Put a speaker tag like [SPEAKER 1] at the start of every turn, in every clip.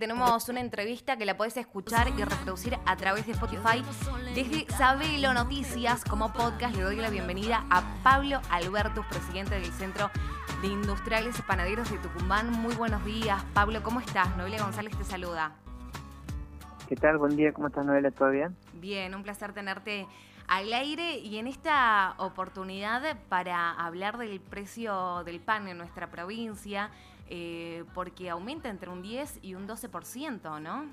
[SPEAKER 1] Tenemos una entrevista que la podés escuchar y reproducir a través de Spotify. Desde Sabelo Noticias como podcast le doy la bienvenida a Pablo Albertus, presidente del Centro de Industriales y Panaderos de Tucumán. Muy buenos días, Pablo, ¿cómo estás? Noelia González te saluda.
[SPEAKER 2] ¿Qué tal? Buen día, ¿cómo estás Noelia? ¿Todo bien?
[SPEAKER 1] Bien, un placer tenerte al aire y en esta oportunidad para hablar del precio del pan en nuestra provincia, eh, porque aumenta entre un 10 y un 12%, ¿no?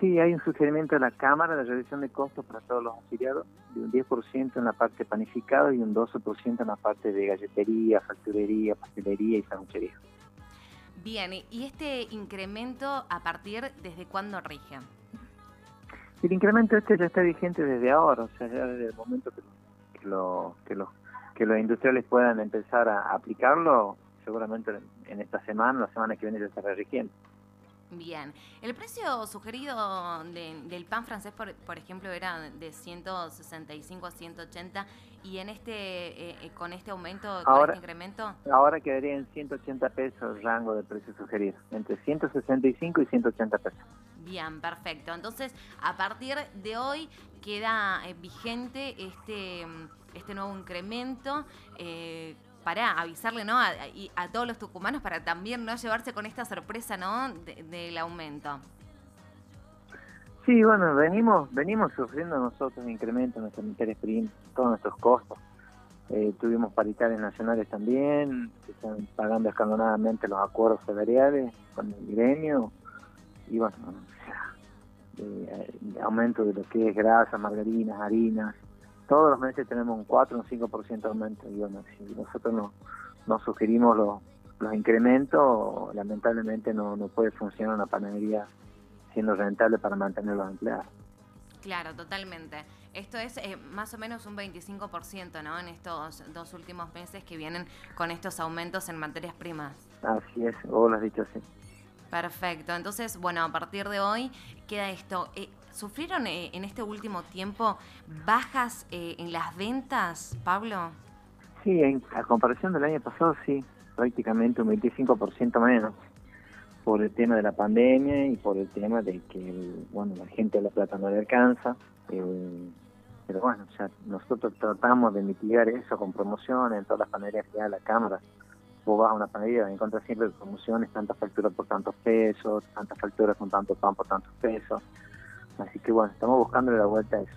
[SPEAKER 2] Sí, hay un sugerimiento de la Cámara de reducción de costos para todos los afiliados, de un 10% en la parte panificada y un 12% en la parte de galletería, facturería, pastelería y sanguchería.
[SPEAKER 1] Bien, ¿y este incremento a partir desde cuándo rige?
[SPEAKER 2] El incremento este ya está vigente desde ahora, o sea, ya desde el momento que, que, lo, que, los, que los industriales puedan empezar a aplicarlo, seguramente en esta semana, la semana que viene ya estará rigiendo.
[SPEAKER 1] Bien, el precio sugerido del pan francés, por, por, ejemplo, era de 165 a 180 y en este eh, eh, con este aumento, con
[SPEAKER 2] ahora,
[SPEAKER 1] este incremento...
[SPEAKER 2] Ahora quedaría en 180 pesos el rango de precio sugerido, entre 165 y 180 pesos.
[SPEAKER 1] Bien, perfecto. Entonces, a partir de hoy queda eh, vigente este, este nuevo incremento. Eh, para avisarle ¿no? A, a, todos los tucumanos para también no llevarse con esta sorpresa ¿no? De, del aumento.
[SPEAKER 2] Sí, bueno, venimos venimos sufriendo nosotros incrementos en nuestras materias primas, todos nuestros costos. Eh, tuvimos paritarias nacionales también, están pagando escalonadamente los acuerdos salariales con el gremio y bueno, o sea, eh, aumento de lo que es grasa, margarinas, harinas, todos los meses tenemos un 4 o un 5% de aumento. Y bueno, si nosotros no, no sugerimos los, los incrementos, lamentablemente no, no puede funcionar una panadería siendo rentable para mantener los empleados.
[SPEAKER 1] Claro, totalmente. Esto es eh, más o menos un 25%, ¿no? En estos dos últimos meses que vienen con estos aumentos en materias primas.
[SPEAKER 2] Así es, vos lo has dicho así.
[SPEAKER 1] Perfecto. Entonces, bueno, a partir de hoy queda esto. Eh, ¿Sufrieron eh, en este último tiempo bajas eh, en las ventas, Pablo?
[SPEAKER 2] Sí, en, a comparación del año pasado, sí, prácticamente un 25% menos por el tema de la pandemia y por el tema de que, bueno, la gente de la plata no le alcanza. Eh, pero bueno, ya nosotros tratamos de mitigar eso con promociones en todas las panaderías que da la Cámara. Vos vas a una panadería, encuentras siempre promociones, tantas facturas por tantos pesos, tantas facturas con tanto pan por tantos pesos. Así que bueno, estamos buscando la vuelta a eso.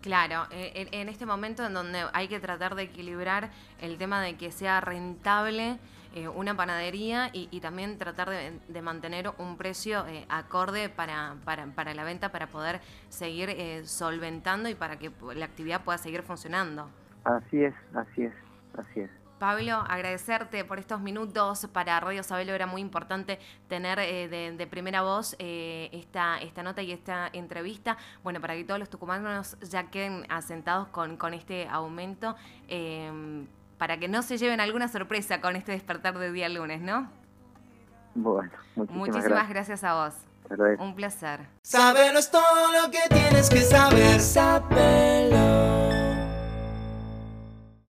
[SPEAKER 1] Claro, en, en, este momento en donde hay que tratar de equilibrar el tema de que sea rentable eh, una panadería y, y también tratar de, de, mantener un precio eh, acorde para, para, para, la venta para poder seguir eh, solventando y para que la actividad pueda seguir funcionando.
[SPEAKER 2] Así es, así es, así es.
[SPEAKER 1] Pablo, agradecerte por estos minutos. Para Radio Sabelo era muy importante tener eh, de, de, primera voz eh, esta, esta nota y esta entrevista. Bueno, para que todos los tucumanos ya queden asentados con, con este aumento, eh, para que no se lleven alguna sorpresa con este despertar de día lunes, ¿no?
[SPEAKER 2] Bueno,
[SPEAKER 1] muchísimas, muchísimas gracias. gracias a vos. Un placer.
[SPEAKER 3] Saber es todo lo que tienes que saber. Saber.